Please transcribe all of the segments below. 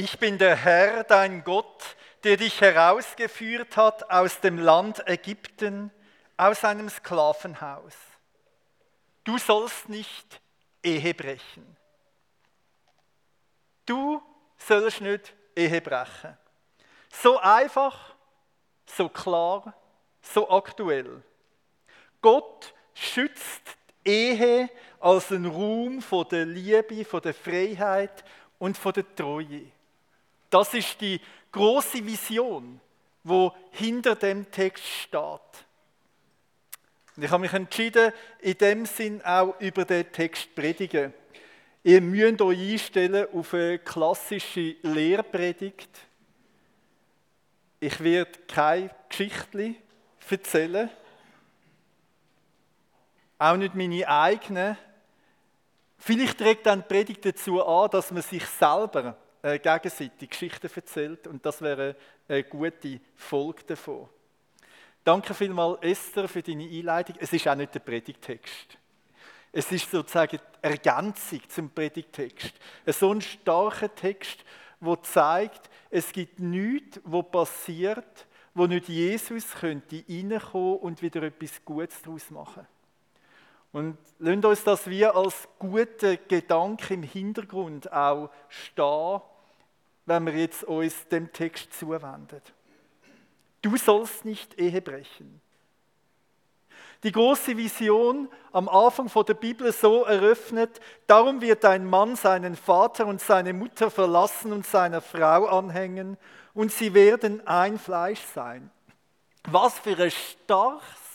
Ich bin der Herr, dein Gott, der dich herausgeführt hat aus dem Land Ägypten, aus einem Sklavenhaus. Du sollst nicht Ehe brechen. Du sollst nicht Ehe brechen. So einfach, so klar, so aktuell. Gott schützt die Ehe als einen Raum von der Liebe, von der Freiheit und von der Treue. Das ist die große Vision, wo hinter dem Text steht. Und ich habe mich entschieden, in dem Sinn auch über den Text zu predigen. Ihr müsst euch einstellen auf eine klassische Lehrpredigt. Ich werde keine Geschichte erzählen, auch nicht meine eigenen. Vielleicht trägt dann die Predigt dazu an, dass man sich selber äh, gegenseitig Geschichten erzählt und das wäre eine gute Folge davon. Danke vielmals, Esther, für deine Einleitung. Es ist auch nicht der Predigtext. Es ist sozusagen die Ergänzung zum Predigtext. So ein starker Text, der zeigt, es gibt nichts, was passiert, wo nicht Jesus könnte reinkommen und wieder etwas Gutes daraus machen. Und lasst uns das wie als guten Gedanke im Hintergrund auch stehen, wenn wir jetzt uns dem Text zuwenden. Du sollst nicht Ehe brechen. Die große Vision am Anfang der Bibel so eröffnet, darum wird ein Mann seinen Vater und seine Mutter verlassen und seiner Frau anhängen und sie werden ein Fleisch sein. Was für ein starkes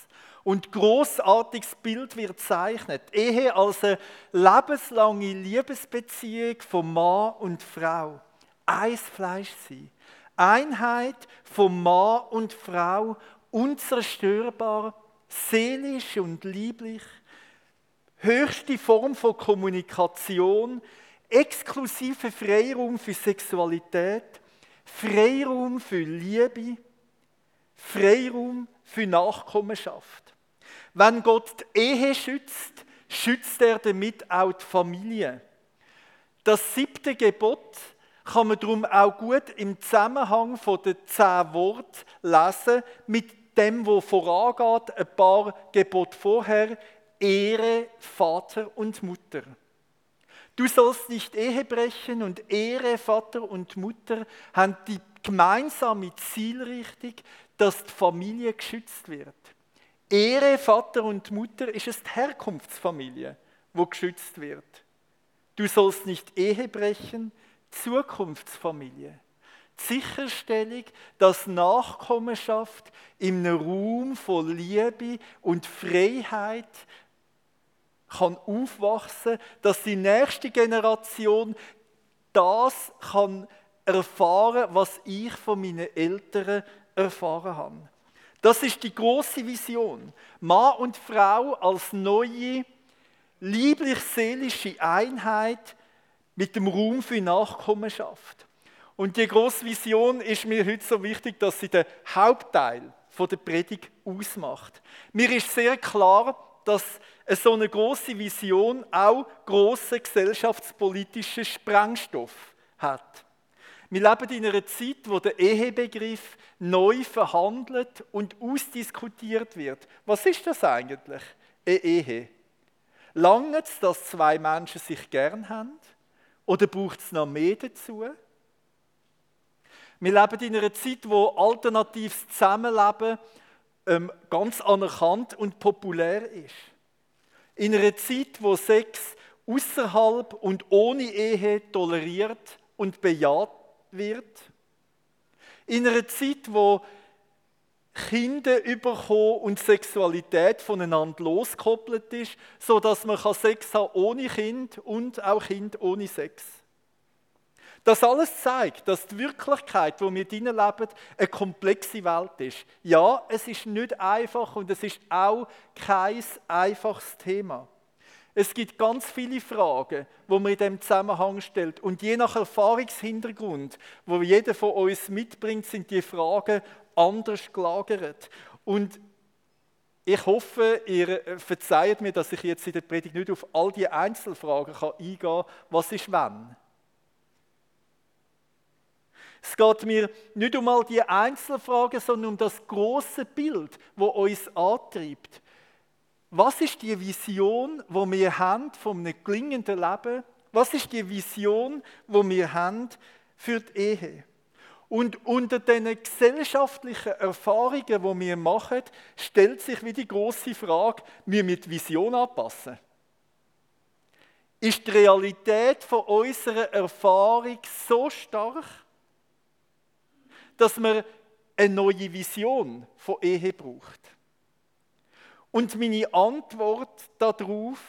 und großartiges Bild wird zeichnet. Ehe als eine lebenslange Liebesbeziehung von Mann und Frau. Eins Fleisch sein. Einheit von Mann und Frau, unzerstörbar, seelisch und lieblich, höchste Form von Kommunikation, exklusive Freiraum für Sexualität, Freiraum für Liebe, Freiraum für Nachkommenschaft. Wenn Gott die Ehe schützt, schützt er damit auch die Familie. Das siebte Gebot kann man darum auch gut im Zusammenhang von den zehn Worten lesen, mit dem, wo vorangeht, ein paar Gebote vorher, Ehre Vater und Mutter. Du sollst nicht Ehe brechen und Ehre Vater und Mutter haben die gemeinsame Zielrichtung, dass die Familie geschützt wird. Ehre Vater und Mutter ist es die Herkunftsfamilie, wo geschützt wird. Du sollst nicht Ehe brechen, Zukunftsfamilie. Die Sicherstellung, dass Nachkommenschaft einem Raum von Liebe und Freiheit kann aufwachsen, dass die nächste Generation das kann erfahren, was ich von meinen Eltern erfahren habe. Das ist die große Vision. Mann und Frau als neue, lieblich-seelische Einheit mit dem Raum für Nachkommenschaft. Und die große Vision ist mir heute so wichtig, dass sie den Hauptteil der Predigt ausmacht. Mir ist sehr klar, dass so eine große Vision auch große gesellschaftspolitische Sprengstoff hat. Wir leben in einer Zeit, wo der Ehebegriff neu verhandelt und ausdiskutiert wird. Was ist das eigentlich? Eine Ehe. Lange es, dass zwei Menschen sich gern haben? Oder braucht es noch mehr dazu? Wir leben in einer Zeit, wo alternatives Zusammenleben ähm, ganz anerkannt und populär ist. In einer Zeit, wo Sex außerhalb und ohne Ehe toleriert und bejaht wird. In einer Zeit, wo Kinder überkommen und Sexualität voneinander losgekoppelt ist, so dass man Sex haben ohne Kind und auch Kind ohne Sex. Das alles zeigt, dass die Wirklichkeit, wo wir drinnen leben, eine komplexe Welt ist. Ja, es ist nicht einfach und es ist auch kein einfaches Thema. Es gibt ganz viele Fragen, wo man in dem Zusammenhang stellt. Und je nach Erfahrungshintergrund, wo jeder von uns mitbringt, sind die Fragen anders gelagert. Und ich hoffe, ihr verzeiht mir, dass ich jetzt in der Predigt nicht auf all die Einzelfragen eingehen kann. Was ist wann? Es geht mir nicht um all die Einzelfragen, sondern um das große Bild, wo uns antreibt. Was ist die Vision, wo wir haben von einem gelingenden Leben? Was ist die Vision, wo wir haben für die Ehe? Und unter den gesellschaftlichen Erfahrungen, die wir machen, stellt sich wie die große Frage, wir mit Vision anpassen. Ist die Realität von unserer Erfahrung so stark, dass man eine neue Vision von Ehe braucht? Und meine Antwort darauf,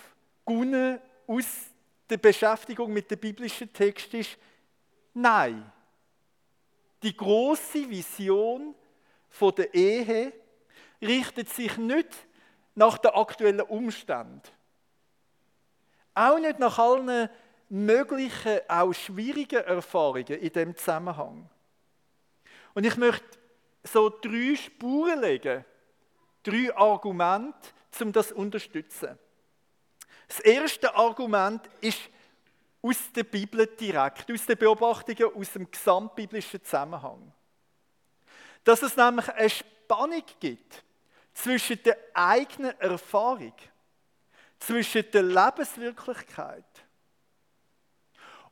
Gunne aus der Beschäftigung mit dem biblischen Text ist, nein. Die große Vision der Ehe richtet sich nicht nach den aktuellen Umständen. Auch nicht nach allen möglichen, auch schwierigen Erfahrungen in dem Zusammenhang. Und ich möchte so drei Spuren legen, drei Argumente, um das zu unterstützen. Das erste Argument ist aus der Bibel direkt, aus den Beobachtungen aus dem gesamtbiblischen Zusammenhang. Dass es nämlich eine Spannung gibt zwischen der eigenen Erfahrung, zwischen der Lebenswirklichkeit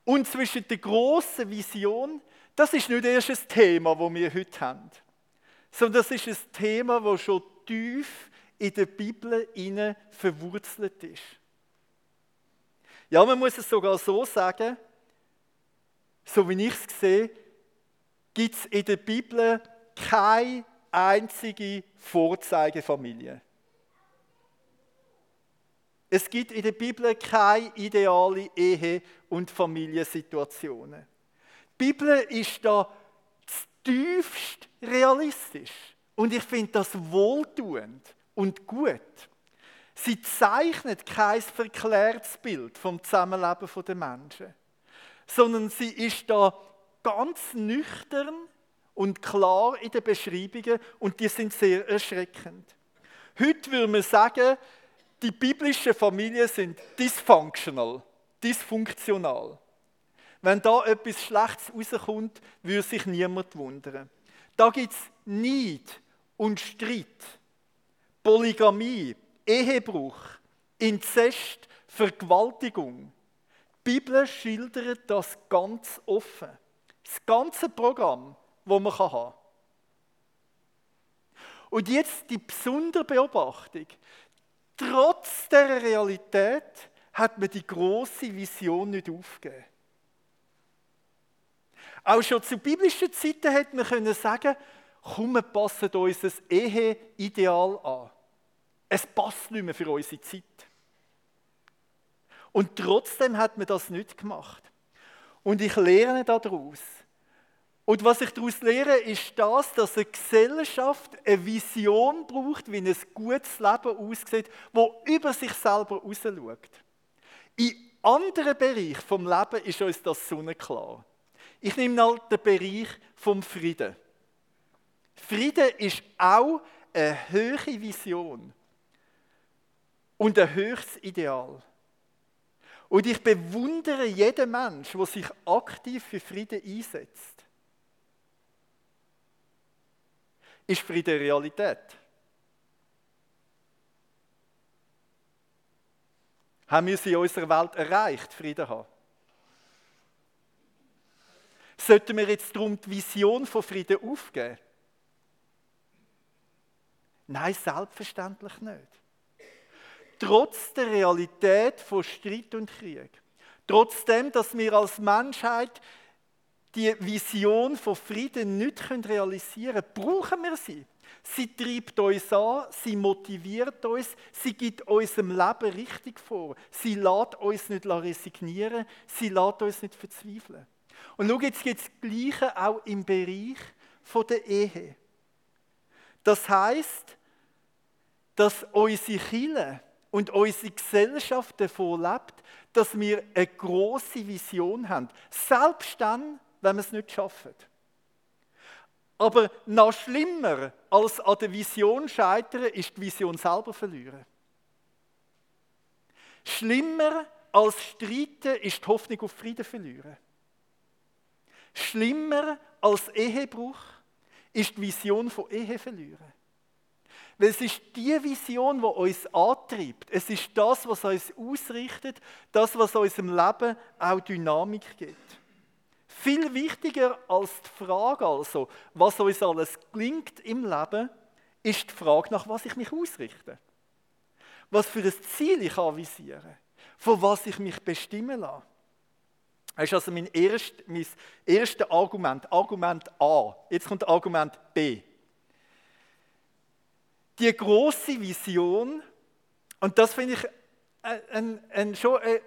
und zwischen der großen Vision. Das ist nicht erst ein Thema, das wir heute haben, sondern das ist ein Thema, das schon tief in der Bibel verwurzelt ist. Ja, man muss es sogar so sagen, so wie ich es sehe, gibt es in der Bibel keine einzige Vorzeigefamilie. Es gibt in der Bibel keine ideale Ehe- und Familiensituationen. Die Bibel ist da tiefst realistisch. Und ich finde das wohltuend und gut. Sie zeichnet kein verklärtes Bild vom Zusammenleben der Menschen, sondern sie ist da ganz nüchtern und klar in den Beschreibungen und die sind sehr erschreckend. Heute würde man sagen, die biblischen Familien sind dysfunctional, dysfunktional. Wenn da etwas Schlechtes rauskommt, würde sich niemand wundern. Da gibt es Neid und Streit, Polygamie, Ehebruch, Inzest, Vergewaltigung. Die Bibel schildert das ganz offen. Das ganze Programm, das man haben kann. Und jetzt die besondere Beobachtung. Trotz der Realität hat man die große Vision nicht aufgegeben. Auch schon zu biblischen Zeiten hätte man können sagen, komm, wir passen unser Eheideal an. Es passt nicht mehr für unsere Zeit. Und trotzdem hat man das nicht gemacht. Und ich lerne daraus. Und was ich daraus lehre, ist das, dass eine Gesellschaft eine Vision braucht, wie ein gutes Leben aussieht, wo über sich selber rausschaut. In anderen Bereichen vom Leben ist uns das sonnenklar. Ich nehme mal den Bereich vom Frieden. Frieden ist auch eine höhere Vision und ein höchstes Ideal. Und ich bewundere jeden Mensch, der sich aktiv für Frieden einsetzt. Ist Frieden Realität? Haben wir sie in unserer Welt erreicht, Frieden haben? Sollten wir jetzt darum die Vision von Frieden aufgeben? Nein, selbstverständlich nicht trotz der Realität von Streit und Krieg, trotzdem, dass wir als Menschheit die Vision von Frieden nicht realisieren können, brauchen wir sie. Sie treibt uns an, sie motiviert uns, sie gibt unserem Leben richtig vor. Sie lässt uns nicht resignieren, sie lässt uns nicht verzweifeln. Und schau, jetzt gibt es das Gleiche auch im Bereich der Ehe. Das heißt, dass unsere Kinder und unsere Gesellschaft davon lebt, dass wir eine große Vision haben. Selbst dann, wenn wir es nicht schaffen. Aber noch schlimmer als an der Vision scheitern, ist die Vision selber verlieren. Schlimmer als streiten ist die Hoffnung auf Frieden verlieren. Schlimmer als Ehebruch ist die Vision von Ehe verlieren. Weil es ist die Vision, die uns antreibt. Es ist das, was uns ausrichtet, das, was unserem Leben auch Dynamik gibt. Viel wichtiger als die Frage also, was uns alles gelingt im Leben, ist die Frage, nach was ich mich ausrichte. Was für ein Ziel ich anvisiere. Von was ich mich bestimmen lasse. Das ist also mein, erst, mein erstes Argument, Argument A. Jetzt kommt Argument B. Die große Vision, und das finde ich ein, ein, ein, schon eine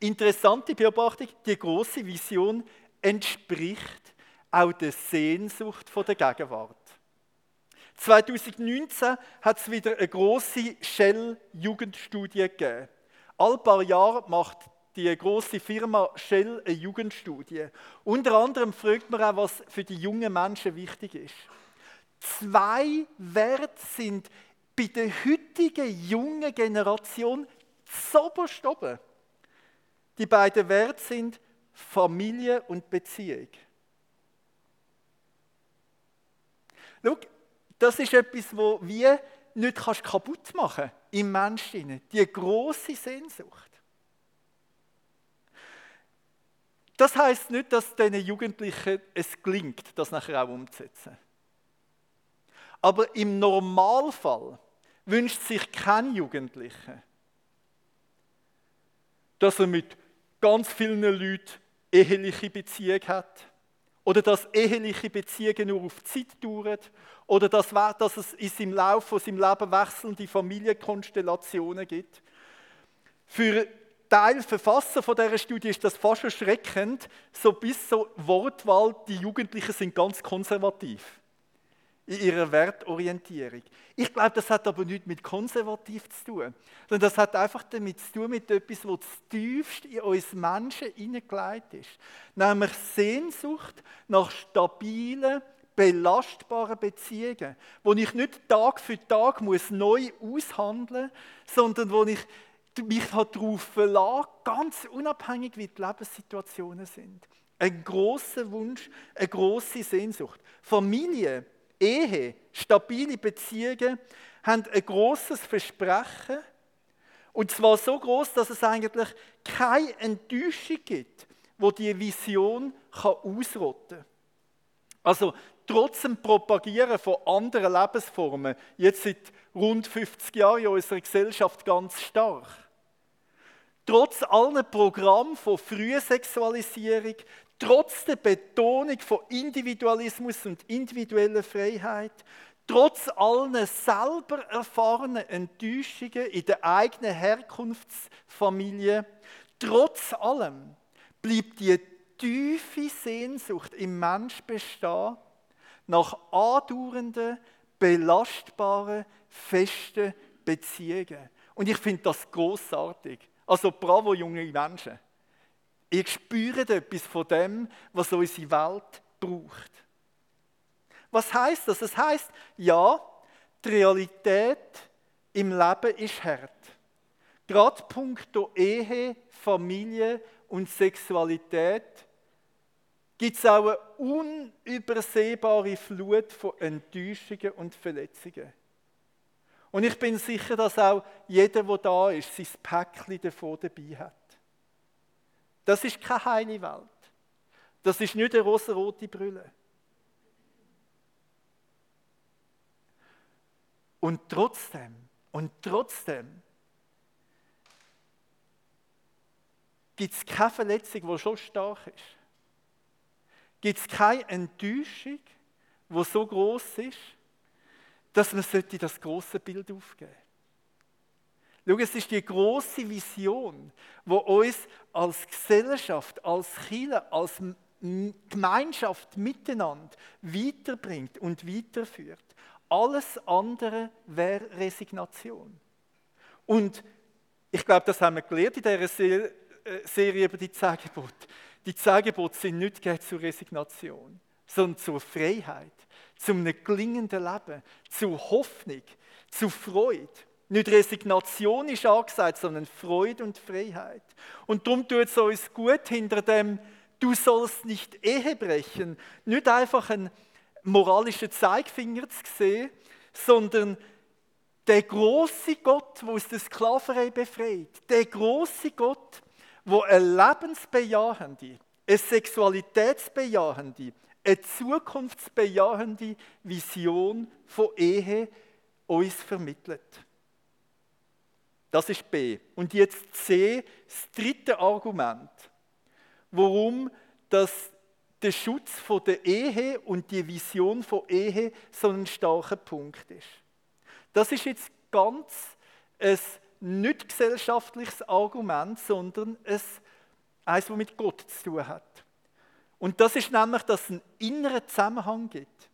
interessante Beobachtung, die große Vision entspricht auch der Sehnsucht der Gegenwart. 2019 hat es wieder eine große Shell-Jugendstudie gegeben. All paar Jahre macht die große Firma Shell eine Jugendstudie. Unter anderem fragt man auch, was für die jungen Menschen wichtig ist. Zwei Werte sind bei der heutigen jungen Generation zoberst oben. Die beiden Werte sind Familie und Beziehung. Schau, das ist etwas, wo wir nicht kaputt machen kannst im Menschen. Die große Sehnsucht. Das heißt nicht, dass diesen Jugendlichen es gelingt, das nachher auch umzusetzen. Aber im Normalfall wünscht sich kein Jugendlicher, dass er mit ganz vielen Leuten eheliche Beziehung hat oder dass eheliche Beziehungen nur auf Zeit dauern oder dass, dass es in seinem Lauf von seinem Leben wechselnde Familienkonstellationen gibt. Für Teil Verfasser von dieser Studie ist das fast erschreckend, so bis so Wortwahl, die Jugendlichen sind ganz konservativ in ihrer Wertorientierung. Ich glaube, das hat aber nichts mit konservativ zu tun, sondern das hat einfach damit zu tun, mit etwas, was tiefst in uns Menschen hineingelegt ist. Nämlich Sehnsucht nach stabilen, belastbaren Beziehungen, wo ich nicht Tag für Tag muss neu aushandeln muss, sondern wo ich mich darauf verlasse, ganz unabhängig, wie die Lebenssituationen sind. Ein großer Wunsch, eine große Sehnsucht. Familie Ehe, stabile Beziehungen haben ein großes Versprechen. Und zwar so groß, dass es eigentlich keine Enttäuschung gibt, wo die Vision kann ausrotten kann. Also trotz dem Propagieren von anderen Lebensformen, jetzt seit rund 50 Jahren in unserer Gesellschaft ganz stark. Trotz allen Programmen von Frühsexualisierung, trotz der Betonung von Individualismus und individueller Freiheit, trotz allen selber erfahrenen Enttäuschungen in der eigenen Herkunftsfamilie, trotz allem bleibt die tiefe Sehnsucht im Mensch bestehen nach andauernden, belastbaren, festen Beziehungen. Und ich finde das großartig. Also bravo, junge Menschen. Ihr spürt etwas von dem, was unsere Welt braucht. Was heißt das? Das heißt, ja, die Realität im Leben ist hart. Gerade punkto Ehe, Familie und Sexualität gibt es auch eine unübersehbare Flut von Enttäuschungen und Verletzungen. Und ich bin sicher, dass auch jeder, der da ist, sein Päckchen davon dabei hat. Das ist keine heile Welt. Das ist nicht eine rosarote Brille. Und trotzdem, und trotzdem gibt es keine Verletzung, die so stark ist. Gibt es keine Enttäuschung, die so groß ist, dass man das große Bild aufgeben sollte. Schau, es ist die große Vision, wo uns als Gesellschaft, als Kirche, als Gemeinschaft miteinander weiterbringt und weiterführt. Alles andere wäre Resignation. Und ich glaube, das haben wir gelernt in dieser äh, Serie über die zehn Die zehn sind nicht zur Resignation, sondern zur Freiheit, zum gelingenden Leben, zu Hoffnung, zu Freude. Nicht Resignation ist angesagt, sondern Freude und Freiheit. Und darum tut es uns gut, hinter dem du sollst nicht Ehe brechen, nicht einfach ein moralischer Zeigefinger zu sehen, sondern der große Gott, wo aus der Sklaverei befreit, der große Gott, wo eine lebensbejahende, eine sexualitätsbejahende, eine zukunftsbejahende Vision von Ehe uns vermittelt. Das ist B. Und jetzt C, das dritte Argument, warum das der Schutz von der Ehe und die Vision von Ehe so ein starker Punkt ist. Das ist jetzt ganz ein nicht gesellschaftliches Argument, sondern ein, eines, das mit Gott zu tun hat. Und das ist nämlich, dass es einen inneren Zusammenhang gibt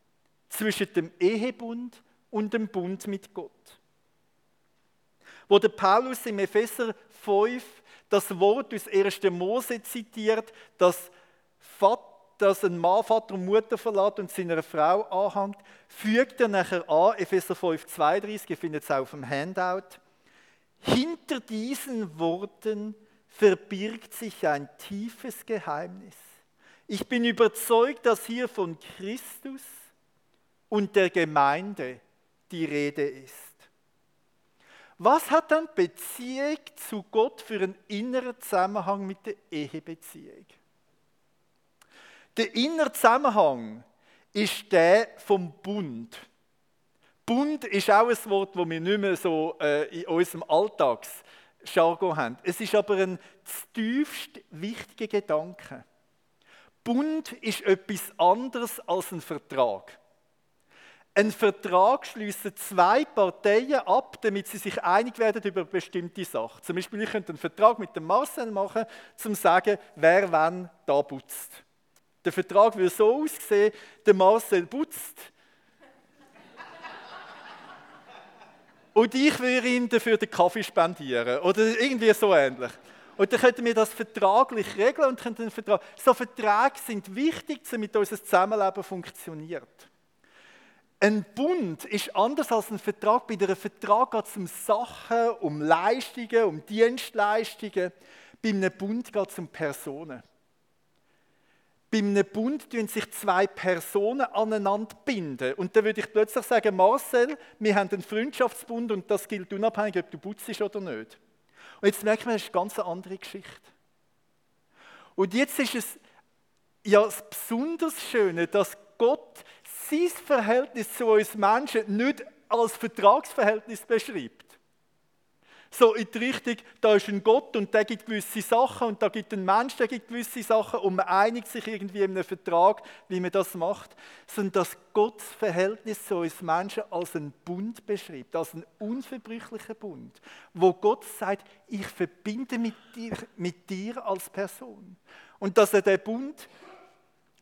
zwischen dem Ehebund und dem Bund mit Gott. Wo der Paulus im Epheser 5 das Wort aus 1. Mose zitiert, dass, dass ein Mann Vater und Mutter verlässt und seiner Frau anhängt, fügt er nachher an, Epheser 5, 32, ihr findet es auch auf dem Handout. Hinter diesen Worten verbirgt sich ein tiefes Geheimnis. Ich bin überzeugt, dass hier von Christus und der Gemeinde die Rede ist. Was hat dann Beziehung zu Gott für einen inneren Zusammenhang mit der Ehebeziehung? Der innere Zusammenhang ist der vom Bund. Bund ist auch ein Wort, das wir nicht mehr so äh, in unserem Alltagsjargon haben. Es ist aber ein tiefst wichtiger Gedanke. Bund ist etwas anderes als ein Vertrag. Ein Vertrag schließen zwei Parteien ab, damit sie sich einig werden über bestimmte Sache. Zum Beispiel, ich könnte einen Vertrag mit dem Marcel machen, um zu sagen, wer wann da putzt. Der Vertrag würde so aussehen, der Marcel putzt. Und ich würde ihm dafür den Kaffee spendieren. Oder irgendwie so ähnlich. Und dann könnten wir das vertraglich regeln und könnten Vertrag. So Verträge sind wichtig, damit unser Zusammenleben funktioniert. Ein Bund ist anders als ein Vertrag. Bei einem Vertrag geht es um Sachen, um Leistungen, um Dienstleistungen. Bei einem Bund geht es um Personen. Bei einem Bund tun sich zwei Personen aneinander binden. Und dann würde ich plötzlich sagen, Marcel, wir haben einen Freundschaftsbund und das gilt unabhängig, ob du putzt oder nicht. Und jetzt merkt man, das ist eine ganz andere Geschichte. Und jetzt ist es ja das besonders Schöne, dass Gott sein Verhältnis zu uns Menschen nicht als Vertragsverhältnis beschreibt. So in die Richtung, da ist ein Gott und der gibt gewisse Sachen und da gibt ein Mensch, der gibt gewisse Sachen und man einigt sich irgendwie in einem Vertrag, wie man das macht, sondern dass Gott das Verhältnis zu uns Menschen als einen Bund beschreibt, als einen unverbrüchlichen Bund, wo Gott sagt, ich verbinde mit dir, mit dir als Person. Und dass er den Bund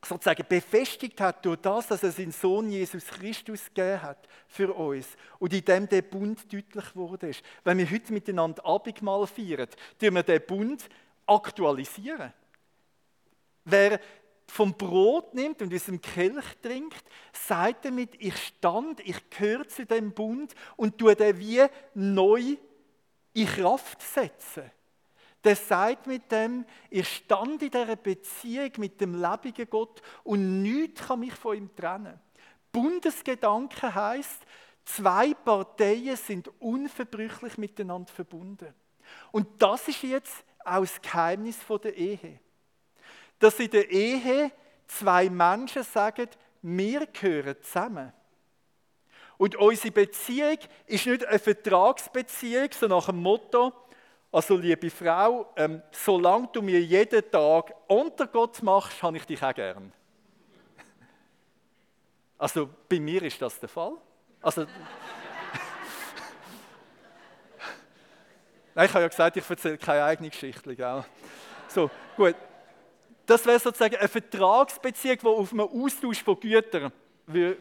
sozusagen befestigt hat durch das, dass er seinen Sohn Jesus Christus gegeben hat für uns und in dem der Bund deutlich wurde. Wenn wir heute miteinander Abendmahl feiern, tun wir den Bund aktualisieren. Wer vom Brot nimmt und aus dem Kelch trinkt, sagt damit, ich stand, ich gehöre zu dem Bund und tue den wie neu in Kraft setzen der sagt mit dem, ich stand in dieser Beziehung mit dem lebendigen Gott und nichts kann mich von ihm trennen. Bundesgedanke heißt, zwei Parteien sind unverbrüchlich miteinander verbunden. Und das ist jetzt auch das Geheimnis der Ehe. Dass in der Ehe zwei Menschen sagen, wir gehören zusammen. Und unsere Beziehung ist nicht eine Vertragsbeziehung, so nach dem Motto, also, liebe Frau, ähm, solange du mir jeden Tag unter Gott machst, habe ich dich auch gern. Also, bei mir ist das der Fall. Also, Nein, ich habe ja gesagt, ich erzähle keine eigene Geschichte. Gell? So, gut. Das wäre sozusagen eine Vertragsbeziehung, die auf einem Austausch von Gütern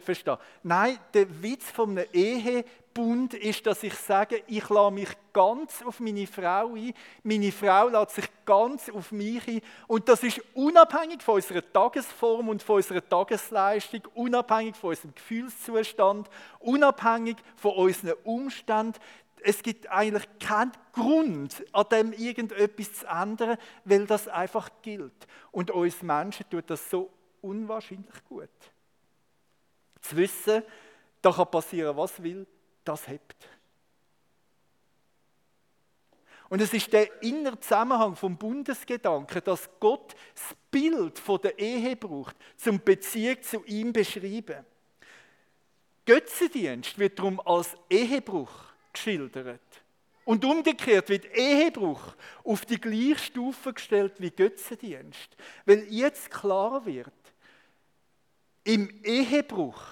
verstehen. Nein, der Witz von einem Ehebund ist, dass ich sage, ich lasse mich ganz auf meine Frau ein, meine Frau lässt sich ganz auf mich ein und das ist unabhängig von unserer Tagesform und von unserer Tagesleistung, unabhängig von unserem Gefühlszustand, unabhängig von unseren Umständen. es gibt eigentlich keinen Grund, an dem irgendetwas zu ändern, weil das einfach gilt. Und uns Menschen tut das so unwahrscheinlich gut. Zu wissen, da kann passieren, was will, das hebt. Und es ist der innere Zusammenhang vom Bundesgedanken, dass Gott das Bild von der Ehe braucht, zum Beziehung zu ihm beschreiben. Götzendienst wird darum als Ehebruch geschildert. Und umgekehrt wird Ehebruch auf die gleiche Stufe gestellt wie Götzendienst. Weil jetzt klar wird, im Ehebruch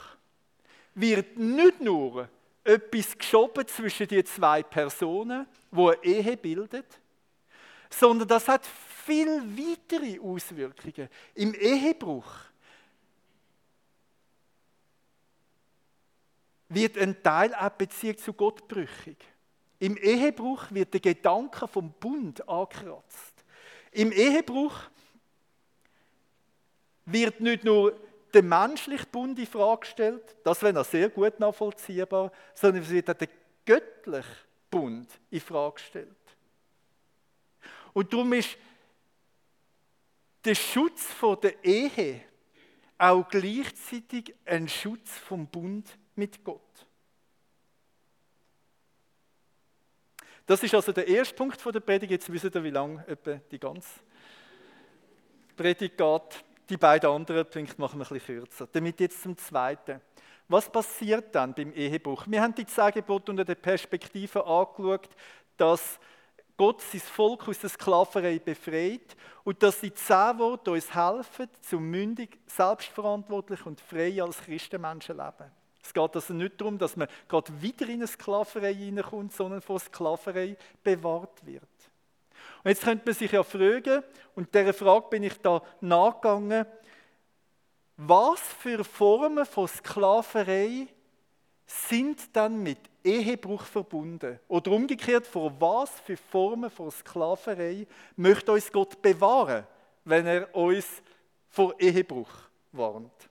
wird nicht nur etwas geschoben zwischen die zwei Personen, wo eine Ehe bildet, sondern das hat viel weitere Auswirkungen. Im Ehebruch wird ein Teil auch Beziehung zu Gott brüchig. Im Ehebruch wird der Gedanke vom Bund angekratzt. Im Ehebruch wird nicht nur der menschliche Bund in Frage gestellt, das wäre noch sehr gut nachvollziehbar, sondern es wird auch der göttliche Bund in Frage gestellt. Und darum ist der Schutz der Ehe auch gleichzeitig ein Schutz vom Bund mit Gott. Das ist also der erste Punkt der Predigt. Jetzt wissen ihr, wie lange die ganze Predigt geht. Die beiden anderen Punkte machen wir ein bisschen kürzer. Damit jetzt zum zweiten. Was passiert dann beim Ehebruch? Wir haben die zehn unter der Perspektive angeschaut, dass Gott sein Volk aus der Sklaverei befreit und dass die zehn Worte uns helfen, zum mündig, selbstverantwortlich und frei als Christenmenschen leben. Es geht also nicht darum, dass man gerade wieder in eine Sklaverei hineinkommt, sondern vor Sklaverei bewahrt wird. Und jetzt könnte man sich ja fragen, und dieser Frage bin ich da nachgegangen, was für Formen von Sklaverei sind dann mit Ehebruch verbunden? Oder umgekehrt, vor was für Formen von Sklaverei möchte uns Gott bewahren, wenn er uns vor Ehebruch warnt?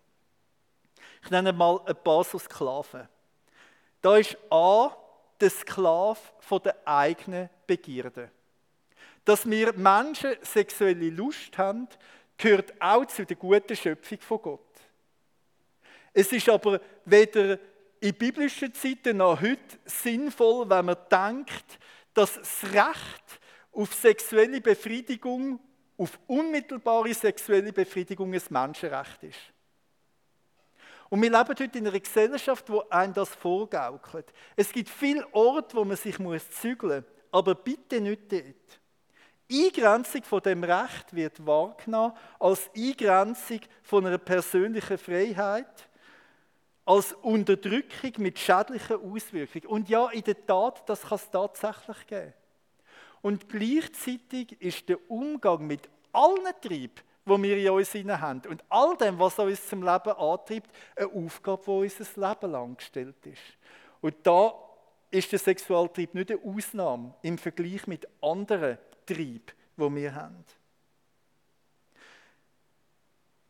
Ich nenne mal ein paar so Sklaven. Da ist A, der Sklave der eigenen Begierde. Dass wir Menschen sexuelle Lust haben, gehört auch zu der guten Schöpfung von Gott. Es ist aber weder in biblischen Zeiten noch heute sinnvoll, wenn man denkt, dass das Recht auf sexuelle Befriedigung, auf unmittelbare sexuelle Befriedigung ein Menschenrecht ist. Und wir leben heute in einer Gesellschaft, wo einem das vorgaukelt. Es gibt viele Orte, wo man sich zügeln muss, aber bitte nicht dort. Eingrenzung von dem Recht wird wahrgenommen als Eingrenzung von einer persönlichen Freiheit, als Unterdrückung mit schädlichen Auswirkungen. Und ja, in der Tat, das kann es tatsächlich geben. Und gleichzeitig ist der Umgang mit allen Trieben, wo wir in uns haben und all dem, was uns zum Leben antreibt, eine Aufgabe, die unser Leben lang gestellt ist. Und da ist der Sexualtrieb nicht eine Ausnahme im Vergleich mit anderen Trieben, die wir haben.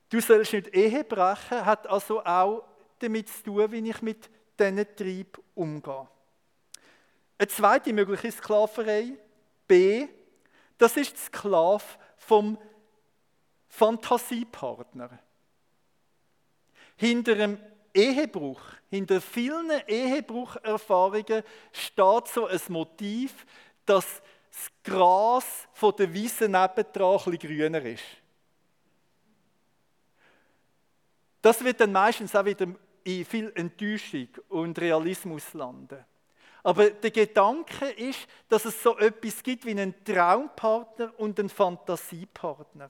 Du sollst nicht Ehe brechen, hat also auch damit zu tun, wie ich mit diesen Trieb umgehe. Eine zweite mögliche Sklaverei, B, das ist die Sklave vom Fantasiepartner. Hinter einem Ehebruch, hinter vielen Ehebrucherfahrungen steht so ein Motiv, dass das Gras von der Wiese nebendran ein grüner ist. Das wird dann meistens auch wieder in viel Enttäuschung und Realismus landen. Aber der Gedanke ist, dass es so etwas gibt wie einen Traumpartner und einen Fantasiepartner.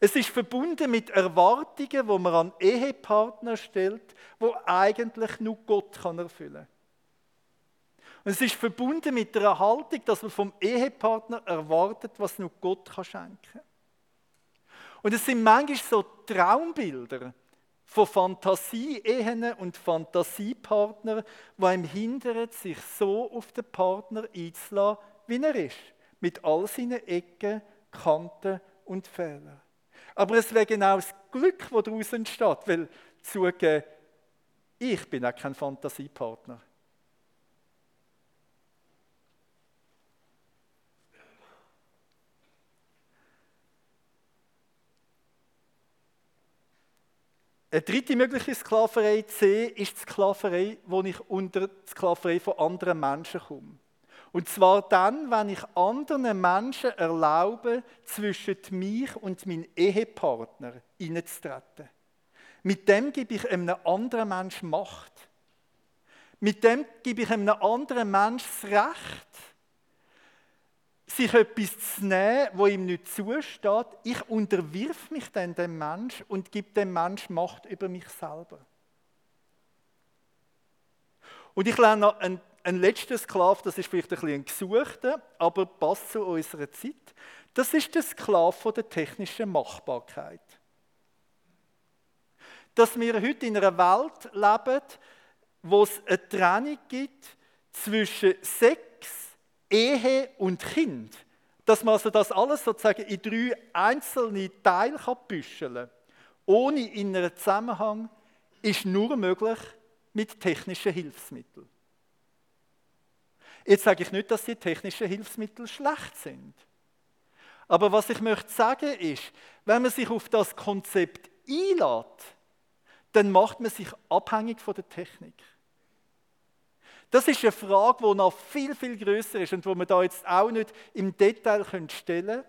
Es ist verbunden mit Erwartungen, wo man an Ehepartner stellt, wo eigentlich nur Gott kann erfüllen kann. Es ist verbunden mit der Haltung, dass man vom Ehepartner erwartet, was nur Gott kann schenken kann. Und es sind manchmal so Traumbilder von Fantasie-Ehen und Fantasiepartnern, die einem hindern, sich so auf den Partner einzulassen, wie er ist. Mit all seinen Ecken, Kanten und Fehlern. Aber es wäre genau das Glück, das daraus entsteht, weil zugeben, ich bin auch kein Fantasiepartner. Eine dritte mögliche Sklaverei C ist die Sklaverei, wo ich unter die Sklaverei von anderen Menschen komme. Und zwar dann, wenn ich anderen Menschen erlaube, zwischen mich und meinen Ehepartner hineinzutreten. Mit dem gebe ich einem anderen Menschen Macht. Mit dem gebe ich einem anderen Menschen das Recht, sich etwas zu nehmen, wo ihm nicht zusteht. Ich unterwirf mich dann dem Menschen und gebe dem Menschen Macht über mich selber. Und ich lerne noch ein, ein letzten Sklave, das ist vielleicht ein bisschen ein gesuchter, aber passt zu unserer Zeit. Das ist der Sklave der technischen Machbarkeit. Dass wir heute in einer Welt leben, wo es eine Trennung gibt zwischen Sex, Ehe und Kind. Dass man also das alles sozusagen in drei einzelne Teile kann büscheln ohne inneren Zusammenhang, ist nur möglich mit technischen Hilfsmitteln. Jetzt sage ich nicht, dass die technischen Hilfsmittel schlecht sind. Aber was ich möchte sagen ist, wenn man sich auf das Konzept einlädt, dann macht man sich abhängig von der Technik. Das ist eine Frage, die noch viel, viel größer ist und wo wir da jetzt auch nicht im Detail stellen können.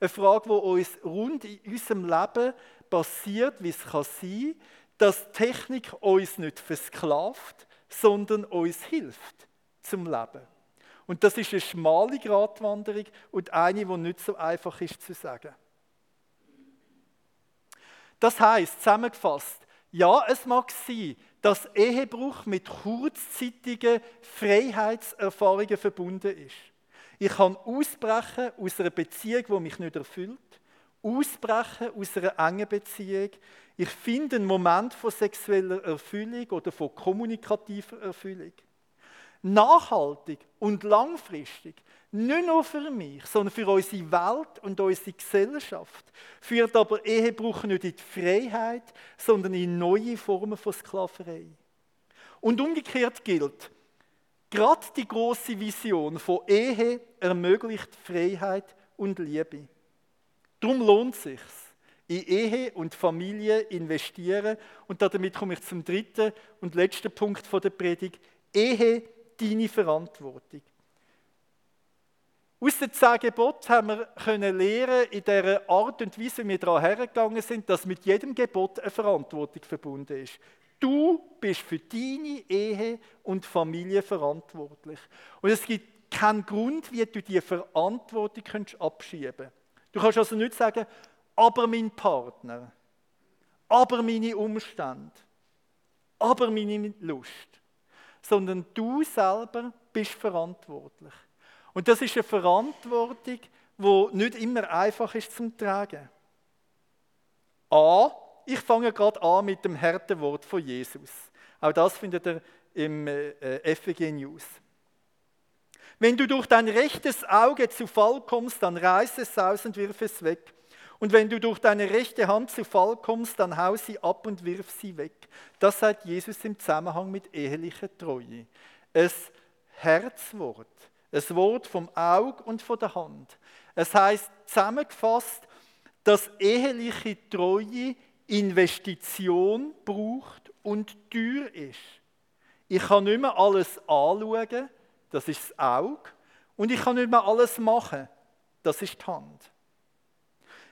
Eine Frage, die uns rund in unserem Leben passiert, wie es kann sein dass Technik uns nicht versklavt, sondern uns hilft zum Leben. Und das ist eine schmale Gratwanderung und eine, die nicht so einfach ist zu sagen. Das heißt, zusammengefasst, ja, es mag sein, dass Ehebruch mit kurzzeitigen Freiheitserfahrungen verbunden ist. Ich kann ausbrechen aus einer Beziehung, die mich nicht erfüllt, ausbrechen aus einer engen Beziehung. Ich finde einen Moment von sexueller Erfüllung oder von kommunikativer Erfüllung. Nachhaltig und langfristig nicht nur für mich, sondern für unsere Welt und unsere Gesellschaft, führt aber Ehebruch nicht in die Freiheit, sondern in neue Formen von Sklaverei. Und umgekehrt gilt, gerade die große Vision von Ehe ermöglicht Freiheit und Liebe. Darum lohnt es sich, in Ehe und Familie investieren. Und damit komme ich zum dritten und letzten Punkt der Predigt. Ehe, deine Verantwortung. Aus den zehn Geboten haben wir können lernen, in der Art und Weise, wie wir daran hergegangen sind, dass mit jedem Gebot eine Verantwortung verbunden ist. Du bist für deine Ehe und Familie verantwortlich. Und es gibt keinen Grund, wie du diese Verantwortung abschieben kannst. Du kannst also nicht sagen, aber mein Partner, aber meine Umstände, aber meine Lust, sondern du selber bist verantwortlich. Und das ist eine Verantwortung, die nicht immer einfach ist zum Tragen. A, ich fange gerade an mit dem harten Wort von Jesus. Auch das findet ihr im äh, FWG News. Wenn du durch dein rechtes Auge zu Fall kommst, dann reiß es aus und wirf es weg. Und wenn du durch deine rechte Hand zu Fall kommst, dann hau sie ab und wirf sie weg. Das sagt Jesus im Zusammenhang mit ehelicher Treue. Ein Herzwort. Ein Wort vom Auge und von der Hand. Es heißt zusammengefasst, dass eheliche Treue Investition braucht und teuer ist. Ich kann nicht mehr alles anschauen, das ist das Auge, und ich kann nicht mehr alles machen, das ist die Hand.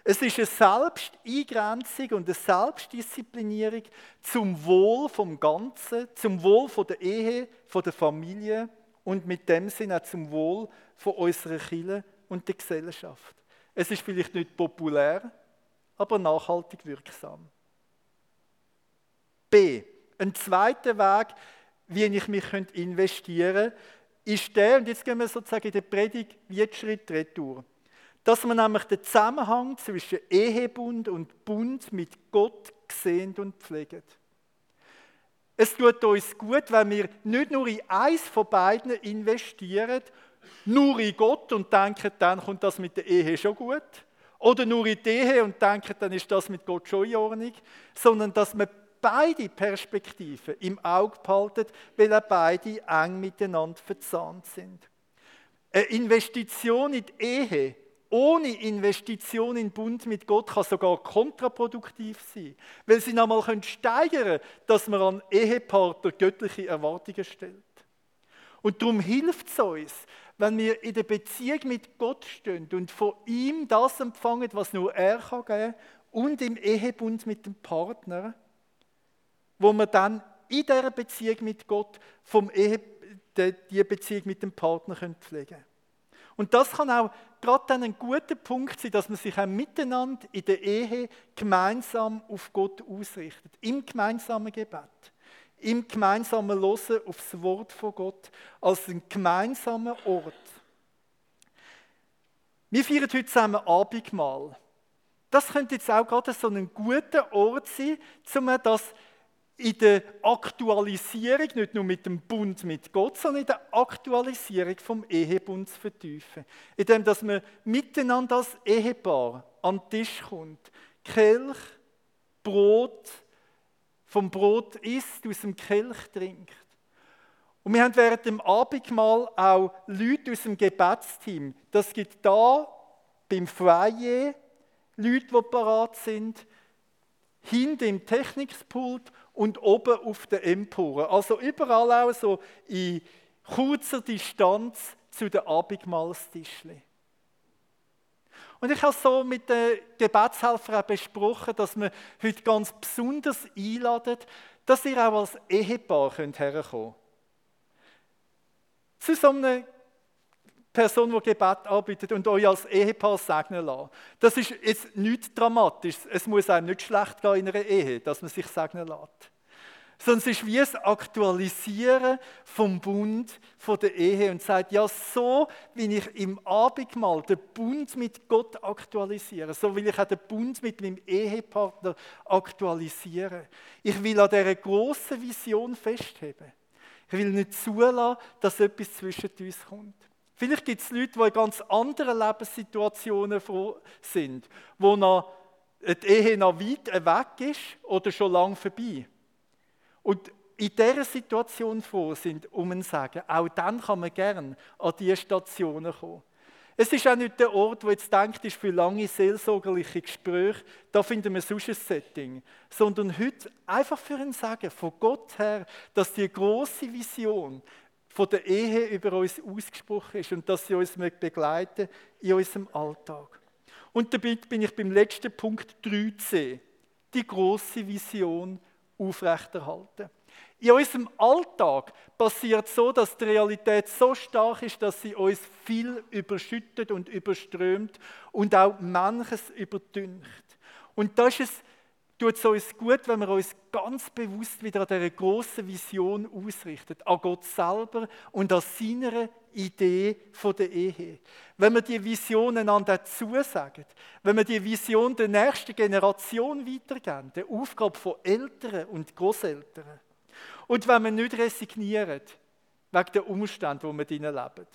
Es ist eine Selbsteingrenzung und eine Selbstdisziplinierung zum Wohl vom Ganzen, zum Wohl von der Ehe, von der Familie und mit dem Sinne auch zum Wohl von unserer Kirche und der Gesellschaft. Es ist vielleicht nicht populär, aber nachhaltig wirksam. B. Ein zweiter Weg, wie ich mich investieren könnte, ist der, und jetzt gehen wir sozusagen in der Predigt wie Schritt retour, dass man nämlich den Zusammenhang zwischen Ehebund und Bund mit Gott sehen und pflegen. Es tut uns gut, wenn wir nicht nur in eins von beiden investieren, nur in Gott und denken, dann kommt das mit der Ehe schon gut. Oder nur in die Ehe und denken, dann ist das mit Gott schon in Ordnung. Sondern dass man beide Perspektiven im Auge behalten, weil auch beide eng miteinander verzahnt sind. Eine Investition in die Ehe ohne Investition in Bund mit Gott kann sogar kontraproduktiv sein, weil sie nochmal steigern können, dass man an Ehepartner göttliche Erwartungen stellt. Und darum hilft es uns, wenn wir in der Beziehung mit Gott stehen und von ihm das empfangen, was nur er kann geben und im Ehebund mit dem Partner, wo wir dann in dieser Beziehung mit Gott vom Ehe, die Beziehung mit dem Partner pflegen können. Und das kann auch gerade dann ein guter Punkt sein, dass man sich auch miteinander in der Ehe gemeinsam auf Gott ausrichtet, im gemeinsamen Gebet, im gemeinsamen Losen aufs Wort von Gott, als ein gemeinsamer Ort. Wir feiern heute zusammen Abendmahl. Das könnte jetzt auch gerade so ein guter Ort sein, um das in der Aktualisierung, nicht nur mit dem Bund mit Gott, sondern in der Aktualisierung vom Ehebund zu vertiefen. Indem, dass man miteinander als Ehepaar an den Tisch kommt, Kelch, Brot, vom Brot isst, aus dem Kelch trinkt. Und wir haben während dem Abendmahl auch Leute aus dem Gebetsteam. Das gibt da beim Foyer Leute, die parat sind, hinten im Technikpult und oben auf der Empore. Also überall auch so in kurzer Distanz zu den Abendmahlstischli. Und ich habe so mit den Gebetshelfern auch besprochen, dass wir heute ganz besonders einladen, dass ihr auch als Ehepaar herkommen könnt. Zu so einem Person, die Gebet arbeitet und euch als Ehepaar segnen lassen. Das ist jetzt nichts Dramatisches. Es muss einem nicht schlecht gehen in einer Ehe, dass man sich segnen lässt. Sondern es ist wie das Aktualisieren vom Bund von der Ehe und sagt, ja, so wie ich im Abendmahl den Bund mit Gott aktualisiere, so will ich auch den Bund mit meinem Ehepartner aktualisieren. Ich will an dieser grossen Vision festheben. Ich will nicht zulassen, dass etwas zwischen uns kommt. Vielleicht gibt es Leute, die in ganz anderen Lebenssituationen sind, wo noch die Ehe noch weit weg ist oder schon lange vorbei. Und in dieser Situation froh sind, um ein Sagen, auch dann kann man gerne an diese Stationen kommen. Es ist auch nicht der Ort, wo jetzt denkt, ist für lange seelsorgerliche Gespräche, da finden wir sonst ein Setting, sondern heute einfach für ein Sagen von Gott her, dass die große Vision, von der Ehe über uns ausgesprochen ist und dass sie uns begleiten in unserem Alltag. Und damit bin ich beim letzten Punkt 3c, die große Vision aufrechterhalten. In unserem Alltag passiert so, dass die Realität so stark ist, dass sie uns viel überschüttet und überströmt und auch manches überdünkt. Und das ist es tut es uns gut, wenn wir uns ganz bewusst wieder an dieser grossen Vision ausrichten, an Gott selber und an seiner Idee von der Ehe. Wenn wir die Vision einander zusagen, wenn wir die Vision der nächsten Generation weitergeben, der Aufgabe von Eltern und Großeltern. Und wenn wir nicht resignieren, wegen der Umstände, wo wir drinnen leben,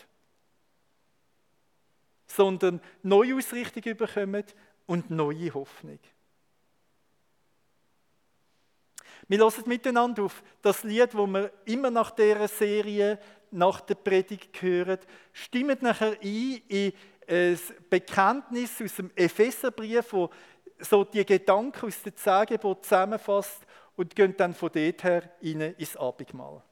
sondern neue Ausrichtung bekommen und neue Hoffnung. Wir hören miteinander auf das Lied, wo wir immer nach dieser Serie, nach der Predigt hören. Stimmt nachher ein in ein Bekenntnis aus dem Epheserbrief, wo so die Gedanken aus den Zehn zusammenfasst und gehen dann von dort her rein ins Abendmahl.